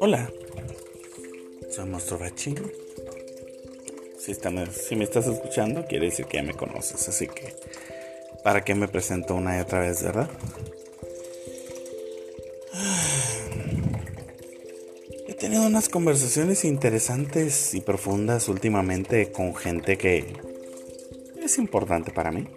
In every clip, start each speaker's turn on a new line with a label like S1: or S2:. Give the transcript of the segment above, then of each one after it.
S1: Hola, soy Monstruo Bachi. Si, si me estás escuchando, quiere decir que ya me conoces, así que ¿para qué me presento una y otra vez, verdad? He tenido unas conversaciones interesantes y profundas últimamente con gente que es importante para mí.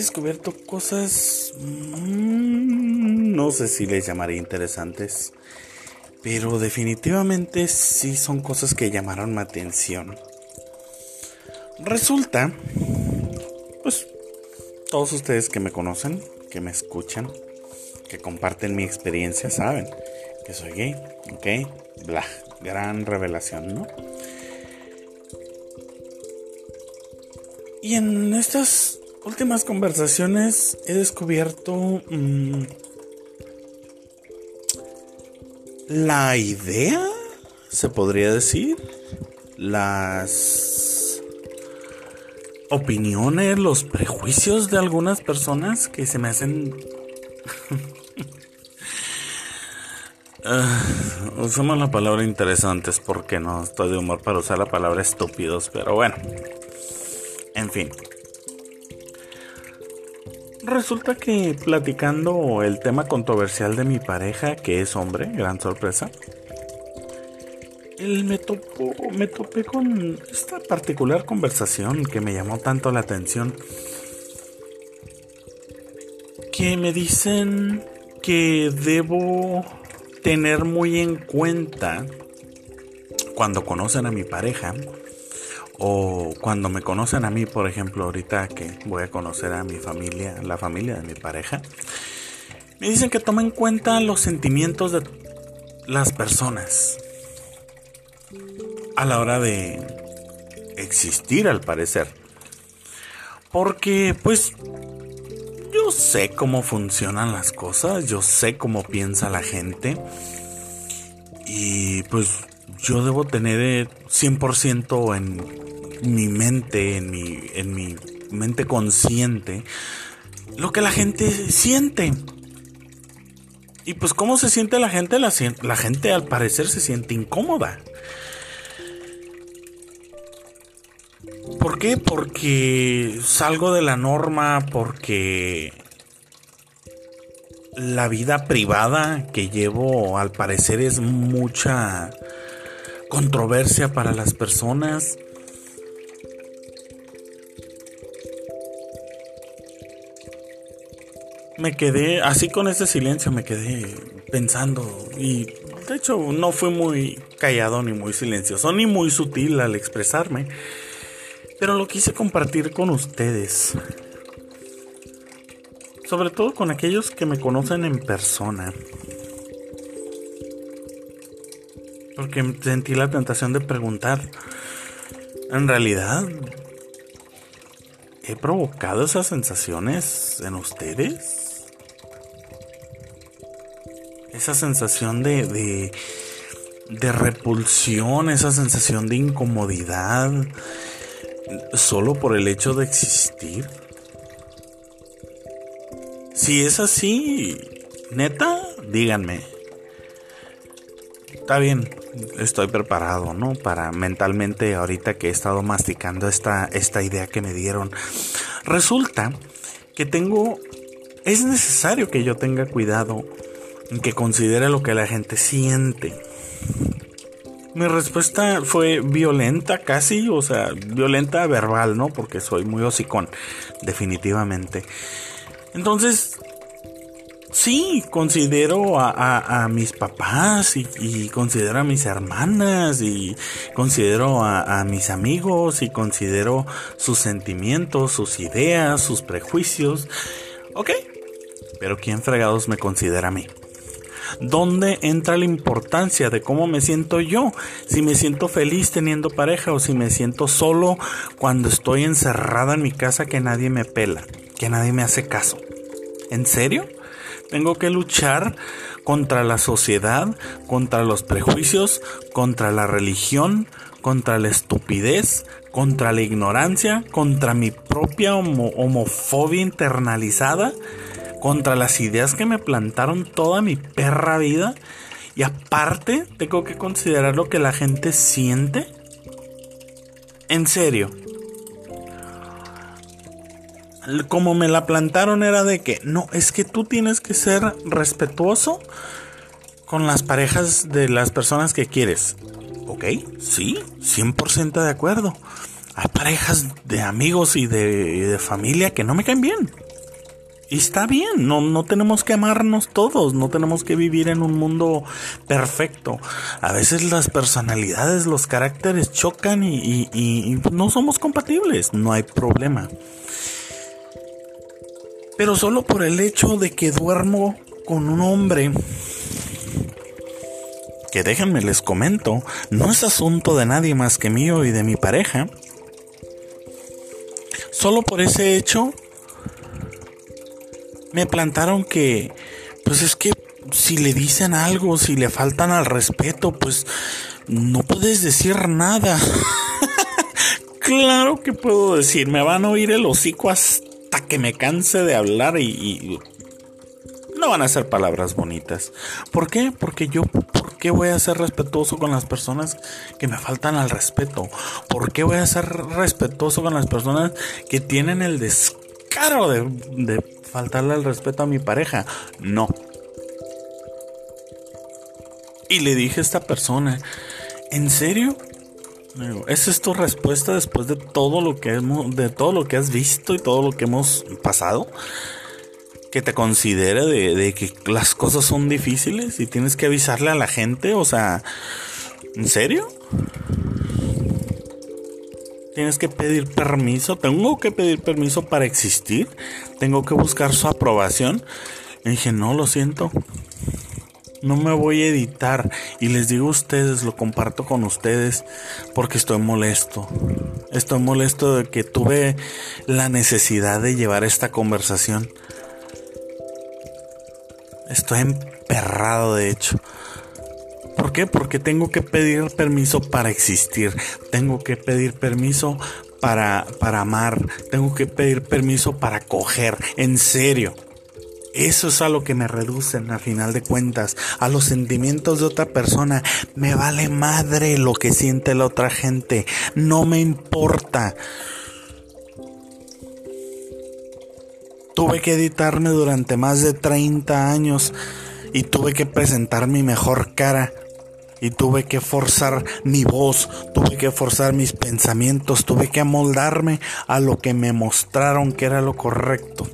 S1: Descubierto cosas, mm, no sé si les llamaré interesantes, pero definitivamente sí son cosas que llamaron mi atención. Resulta, pues, todos ustedes que me conocen, que me escuchan, que comparten mi experiencia, saben que soy gay, ¿ok? Bla, gran revelación, ¿no? Y en estas últimas conversaciones he descubierto mm, la idea, se podría decir, las opiniones, los prejuicios de algunas personas que se me hacen... uh, usamos la palabra interesantes porque no estoy de humor para usar la palabra estúpidos, pero bueno. En fin. Resulta que platicando el tema controversial de mi pareja, que es hombre, gran sorpresa, él me topó, me topé con esta particular conversación que me llamó tanto la atención. Que me dicen que debo tener muy en cuenta cuando conocen a mi pareja o cuando me conocen a mí, por ejemplo, ahorita que voy a conocer a mi familia, la familia de mi pareja, me dicen que tome en cuenta los sentimientos de las personas a la hora de existir, al parecer. Porque, pues, yo sé cómo funcionan las cosas, yo sé cómo piensa la gente. Y pues yo debo tener 100% en mi mente, en mi, en mi mente consciente, lo que la gente siente. Y pues cómo se siente la gente, la, la gente al parecer se siente incómoda. ¿Por qué? Porque salgo de la norma, porque la vida privada que llevo al parecer es mucha controversia para las personas. Me quedé, así con ese silencio me quedé pensando y de hecho no fue muy callado ni muy silencioso ni muy sutil al expresarme, pero lo quise compartir con ustedes. Sobre todo con aquellos que me conocen en persona. Porque sentí la tentación de preguntar, ¿en realidad he provocado esas sensaciones en ustedes? Esa sensación de, de, repulsión, esa sensación de incomodidad, solo por el hecho de existir. Si es así, neta, díganme. Está bien, estoy preparado, ¿no? Para mentalmente, ahorita que he estado masticando esta, esta idea que me dieron. Resulta que tengo, es necesario que yo tenga cuidado que considere lo que la gente siente. Mi respuesta fue violenta casi, o sea, violenta verbal, ¿no? Porque soy muy hocicón, definitivamente. Entonces, sí, considero a, mis papás y, considero a mis hermanas y considero a, a mis amigos y considero sus sentimientos, sus ideas, sus prejuicios. ¿Ok? Pero ¿quién fregados me considera a mí? ¿Dónde entra la importancia de cómo me siento yo? Si me siento feliz teniendo pareja o si me siento solo cuando estoy encerrada en mi casa que nadie me pela, que nadie me hace caso. ¿En serio? Tengo que luchar contra la sociedad, contra los prejuicios, contra la religión, contra la estupidez, contra la ignorancia, contra mi propia homofobia internalizada, contra las ideas que me plantaron toda mi perra vida. Y aparte, tengo que considerar lo que la gente siente. En serio. Como me la plantaron era de que, no, es que tú tienes que ser respetuoso con las parejas de las personas que quieres. Ok, sí, 100% de acuerdo. Hay parejas de amigos y de, familia que no me caen bien. Y está bien, no, no tenemos que amarnos todos, no tenemos que vivir en un mundo perfecto. A veces las personalidades, los caracteres chocan y, y no somos compatibles, no hay problema. Pero solo por el hecho de que duermo con un hombre que déjenme les comento, no es asunto de nadie más que mío y de mi pareja. Solo por ese hecho me plantaron que, pues es que si le dicen algo, si le faltan al respeto, pues no puedes decir nada. claro que puedo decir, me van a oír el hocico hasta que me canse de hablar y, no van a ser palabras bonitas. ¿Por qué? Porque yo, ¿por qué voy a ser respetuoso con las personas que me faltan al respeto? ¿Por qué voy a ser respetuoso con las personas que tienen el descaro de, de faltarle el respeto a mi pareja? No. Y le dije a esta persona, ¿en serio? ¿Esa es tu respuesta después de todo lo que hemos, de todo lo que has visto y todo lo que hemos pasado? que te considere de, que las cosas son difíciles y tienes que avisarle a la gente, o sea, ¿en serio? Tienes que pedir permiso, tengo que pedir permiso para existir, tengo que buscar su aprobación. Y dije, no, lo siento, no me voy a editar y les digo a ustedes, lo comparto con ustedes porque estoy molesto. Estoy molesto de que tuve la necesidad de llevar esta conversación. Estoy emperrado, de hecho. ¿Por qué? Porque tengo que pedir permiso para existir. Tengo que pedir permiso para, para amar. Tengo que pedir permiso para coger. En serio. Eso es a lo que me reducen a final de cuentas, a los sentimientos de otra persona. Me vale madre lo que siente la otra gente. No me importa. Tuve que editarme durante más de 30 años y tuve que presentar mi mejor cara. Y tuve que forzar mi voz, tuve que forzar mis pensamientos, tuve que amoldarme a lo que me mostraron que era lo correcto.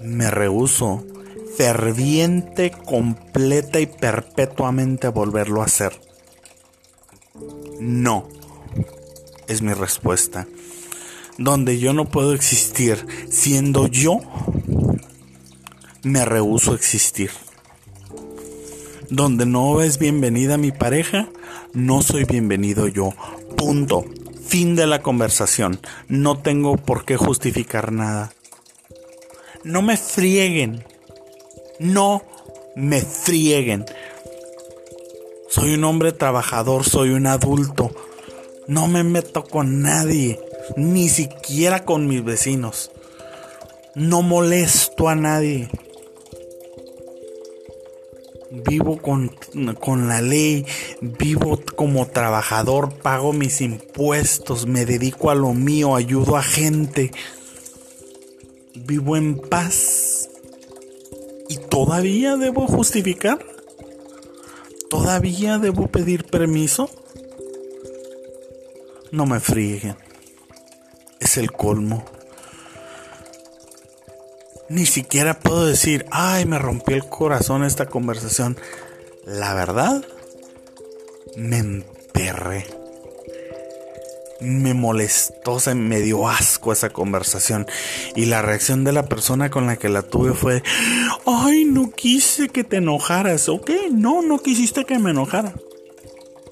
S1: Me rehuso ferviente, completa y perpetuamente a volverlo a hacer. No, es mi respuesta donde yo no puedo existir siendo yo, me rehuso a existir. Donde no es bienvenida mi pareja, no soy bienvenido yo. Punto. Fin de la conversación. No tengo por qué justificar nada. No me frieguen. No me frieguen. Soy un hombre trabajador, soy un adulto. No me meto con nadie ni siquiera con mis vecinos. No molesto a nadie. Vivo con, con, la ley, vivo como trabajador, pago mis impuestos, me dedico a lo mío, ayudo a gente. Vivo en paz. ¿Y todavía debo justificar? ¿Todavía debo pedir permiso? No me frieguen es el colmo. Ni siquiera puedo decir, ay, me rompió el corazón esta conversación. La verdad, me emperré. Me molestó, se me dio asco esa conversación. Y la reacción de la persona con la que la tuve fue, ay, no quise que te enojaras. Ok, no, no quisiste que me enojara.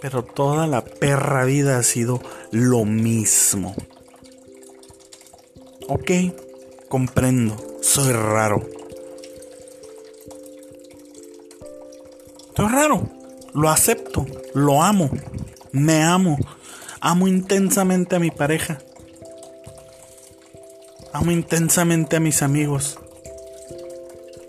S1: Pero toda la perra vida ha sido lo mismo. Ok, comprendo, soy raro. Soy raro, lo acepto, lo amo, Me amo. Amo intensamente a mi pareja. Amo intensamente a mis amigos.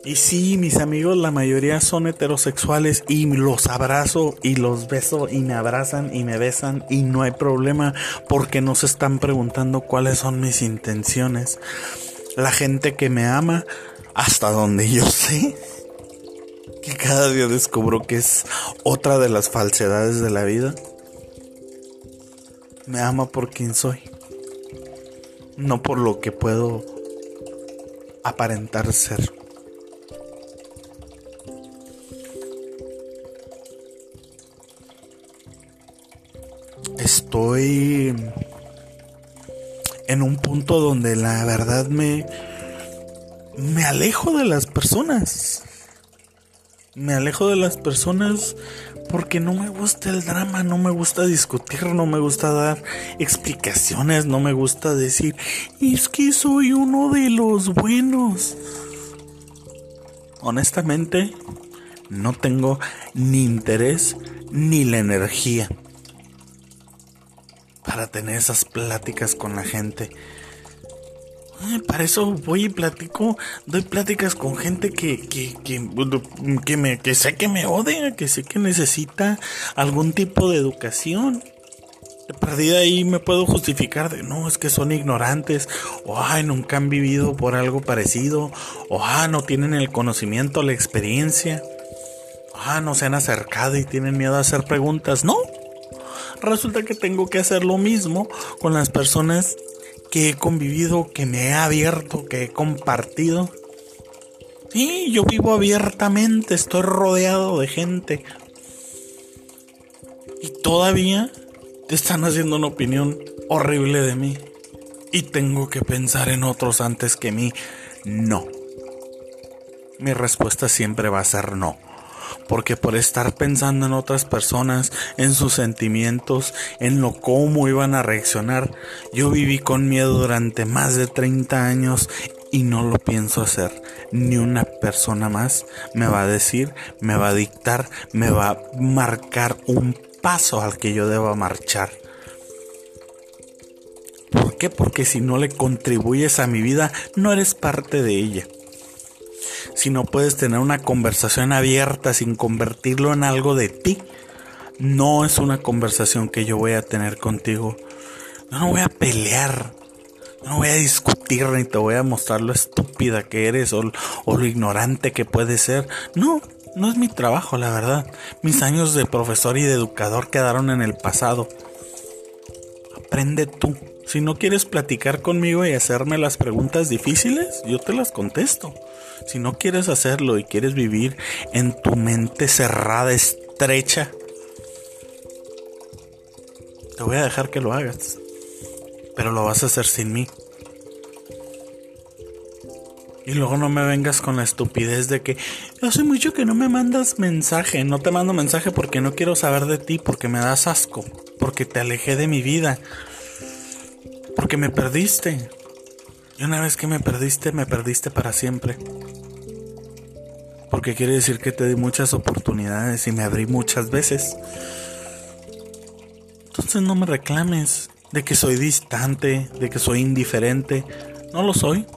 S1: Y sí, mis amigos, la mayoría son heterosexuales y los abrazo y los beso y me abrazan y me besan y no hay problema porque no se están preguntando cuáles son mis intenciones. La gente que me ama, hasta donde yo sé, que cada día descubro que es otra de las falsedades de la vida, me ama por quien soy, no por lo que puedo aparentar ser. estoy en un punto donde la verdad me me alejo de las personas. Me alejo de las personas porque no me gusta el drama, no me gusta discutir, no me gusta dar explicaciones, no me gusta decir, es que soy uno de los buenos. Honestamente, no tengo ni interés ni la energía para tener esas pláticas con la gente. para eso voy y platico, doy pláticas con gente que, que, que, me, que sé que me odia, que sé que necesita algún tipo de educación. De perdida ahí me puedo justificar de no, es que son ignorantes, o ay, nunca han vivido por algo parecido, o ah, no tienen el conocimiento, la experiencia, ah, no se han acercado y tienen miedo a hacer preguntas. No, resulta que tengo que hacer lo mismo con las personas que he convivido, que me he abierto, que he compartido. Sí, yo vivo abiertamente, estoy rodeado de gente. Y todavía te están haciendo una opinión horrible de mí. Y tengo que pensar en otros antes que mí. No. Mi respuesta siempre va a ser no porque por estar pensando en otras personas, en sus sentimientos, en lo cómo iban a reaccionar, yo viví con miedo durante más de 30 años y no lo pienso hacer. Ni una persona más me va a decir, me va a dictar, me va a marcar un paso al que yo deba marchar. ¿Por qué? Porque si no le contribuyes a mi vida, no eres parte de ella si no puedes tener una conversación abierta sin convertirlo en algo de ti, no es una conversación que yo voy a tener contigo. no voy a pelear, no voy a discutir ni te voy a mostrar lo estúpida que eres o, lo ignorante que puedes ser. No, no es mi trabajo, la verdad. Mis años de profesor y de educador quedaron en el pasado. Aprende tú. Si no quieres platicar conmigo y hacerme las preguntas difíciles, yo te las contesto. Si no quieres hacerlo y quieres vivir en tu mente cerrada, estrecha, te voy a dejar que lo hagas. Pero lo vas a hacer sin mí. Y luego no me vengas con la estupidez de que hace mucho que no me mandas mensaje. No te mando mensaje porque no quiero saber de ti, porque me das asco, porque te alejé de mi vida, porque me perdiste. Y una vez que me perdiste, me perdiste para siempre. Porque quiere decir que te di muchas oportunidades y me abrí muchas veces. Entonces no me reclames de que soy distante, de que soy indiferente. No lo soy.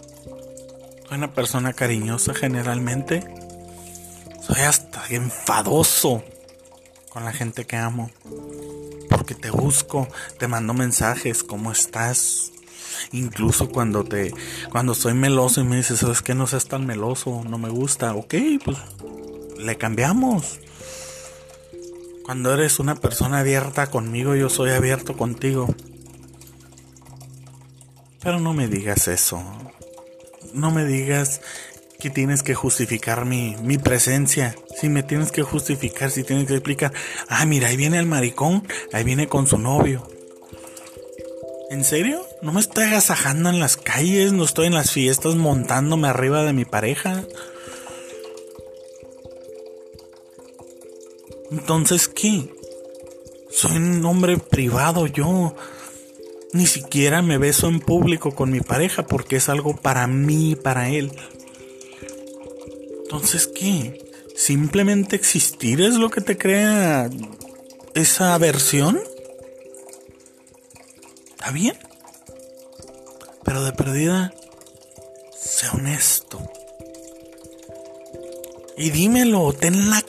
S1: Soy una persona cariñosa generalmente. Soy hasta enfadoso con la gente que amo. Porque te busco, te mando mensajes, ¿cómo estás? Incluso cuando te, cuando soy meloso y me dices, sabes que no seas tan meloso, no me gusta, ok, pues le cambiamos. Cuando eres una persona abierta conmigo, yo soy abierto contigo. Pero no me digas eso. No me digas que tienes que justificar mi, mi presencia. Si me tienes que justificar, si tienes que explicar, ah, mira, ahí viene el maricón, ahí viene con su novio. ¿En serio? No me estoy agasajando en las calles, no estoy en las fiestas montándome arriba de mi pareja. Entonces, ¿qué? Soy un hombre privado yo. Ni siquiera me beso en público con mi pareja porque es algo para mí para él. Entonces, ¿qué? ¿Simplemente existir es lo que te crea esa aversión? Está bien. Pero de perdida, sé honesto. Y dímelo, ten la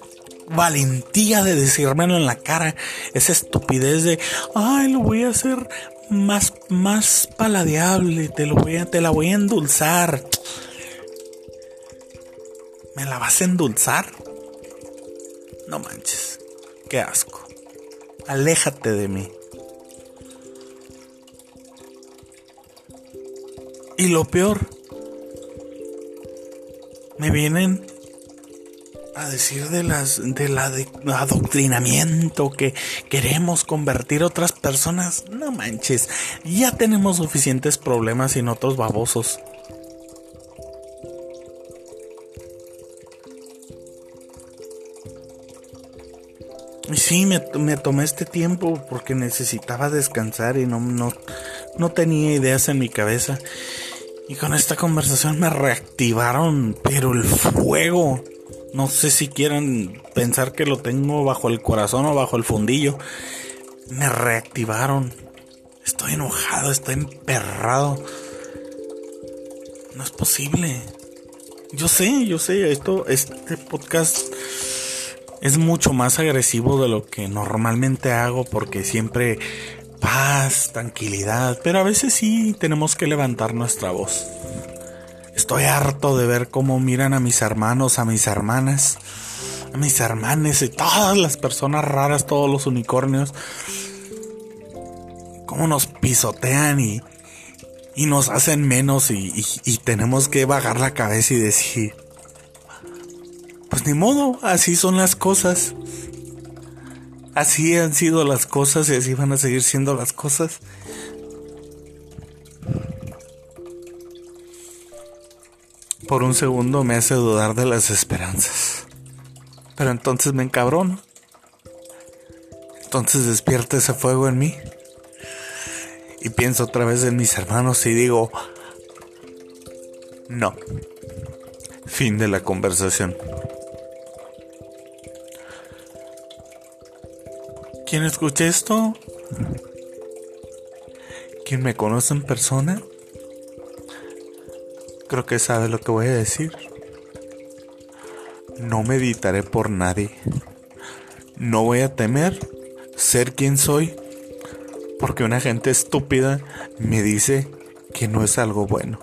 S1: valentía de decírmelo en la cara. Esa estupidez de, ay, lo voy a hacer más, más paladeable, te lo voy a, te la voy a endulzar. ¿Me la vas a endulzar? No manches, qué asco. Aléjate de mí. Y lo peor, me vienen a decir de las del adoctrinamiento que queremos convertir otras personas. No manches, ya tenemos suficientes problemas sin otros babosos. Sí, me, tomé este tiempo porque necesitaba descansar y no, no, no tenía ideas en mi cabeza. Y con esta conversación me reactivaron, pero el fuego. No sé si quieran pensar que lo tengo bajo el corazón o bajo el fundillo. Me reactivaron. Estoy enojado, estoy emperrado. No es posible. Yo sé, yo sé, esto, este podcast es mucho más agresivo de lo que normalmente hago porque siempre paz, tranquilidad, pero a veces sí tenemos que levantar nuestra voz. Estoy harto de ver cómo miran a mis hermanos, a mis hermanas, a mis hermanes y todas las personas raras, todos los unicornios, cómo nos pisotean y, y nos hacen menos y, y tenemos que bajar la cabeza y decir, pues ni modo, así son las cosas. Así han sido las cosas y así van a seguir siendo las cosas. Por un segundo me hace dudar de las esperanzas. Pero entonces me encabrono. Entonces despierta ese fuego en mí. Y pienso otra vez en mis hermanos y digo, no. Fin de la conversación. ¿Quién escucha esto? ¿Quién me conoce en persona? Creo que sabe lo que voy a decir. No meditaré por nadie. No voy a temer ser quien soy porque una gente estúpida me dice que no es algo bueno.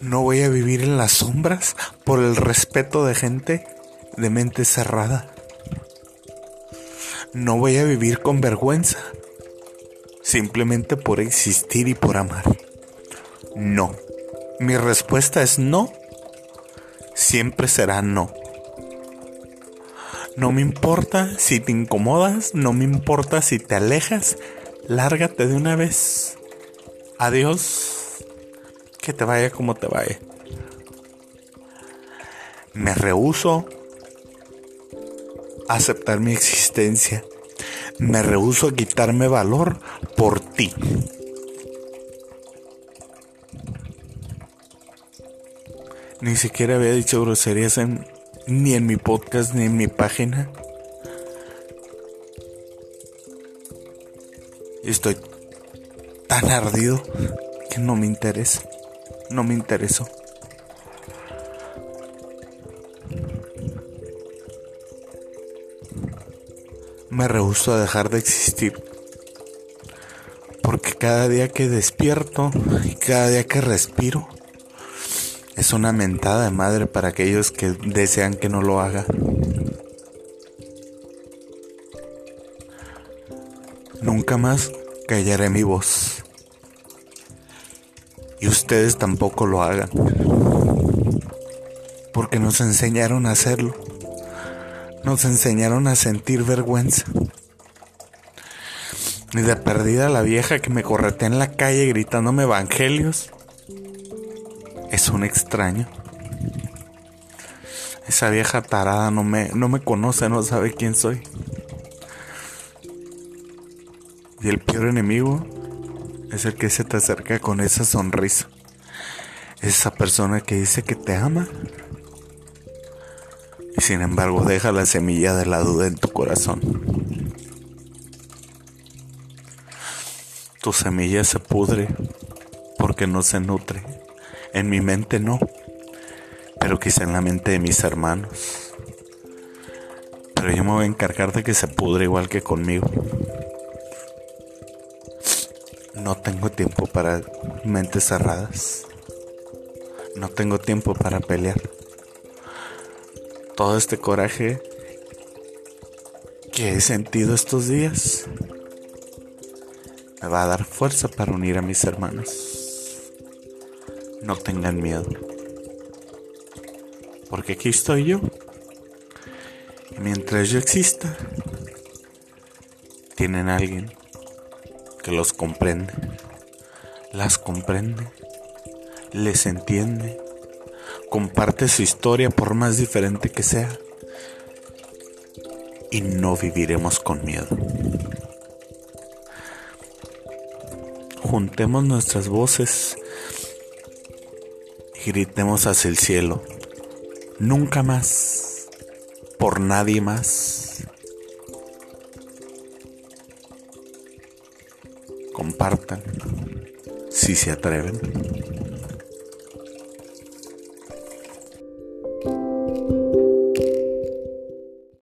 S1: No voy a vivir en las sombras por el respeto de gente de mente cerrada. No voy a vivir con vergüenza, simplemente por existir y por amar. No. Mi respuesta es no. Siempre será no. No me importa si te incomodas, no me importa si te alejas, lárgate de una vez. Adiós. Que te vaya como te vaya. Me rehuso aceptar mi existencia. Me rehuso a quitarme valor por ti. Ni siquiera había dicho groserías en, ni en mi podcast ni en mi página. Estoy tan ardido que no me interesa. No me interesó. Me rehuso a dejar de existir. Porque cada día que despierto y cada día que respiro es una mentada de madre para aquellos que desean que no lo haga. Nunca más callaré mi voz. Y ustedes tampoco lo hagan. Porque nos enseñaron a hacerlo nos enseñaron a sentir vergüenza. Ni de perdida la vieja que me corretea en la calle gritándome evangelios. Es un extraño. Esa vieja tarada no me, no me conoce, no sabe quién soy. Y el peor enemigo es el que se te acerca con esa sonrisa. Esa persona que dice que te ama y sin embargo deja la semilla de la duda en tu corazón. Tu semilla se pudre porque no se nutre. En mi mente no, pero quizá en la mente de mis hermanos. Pero yo me voy a encargar de que se pudre igual que conmigo. No tengo tiempo para mentes cerradas. No tengo tiempo para pelear. Todo este coraje que he sentido estos días me va a dar fuerza para unir a mis hermanos. No tengan miedo. Porque aquí estoy yo. Y mientras yo exista, tienen alguien que los comprende, las comprende, les entiende, comparte su historia por más diferente que sea y no viviremos con miedo. Juntemos nuestras voces gritemos hacia el cielo. Nunca más, por nadie más. Compartan si se atreven.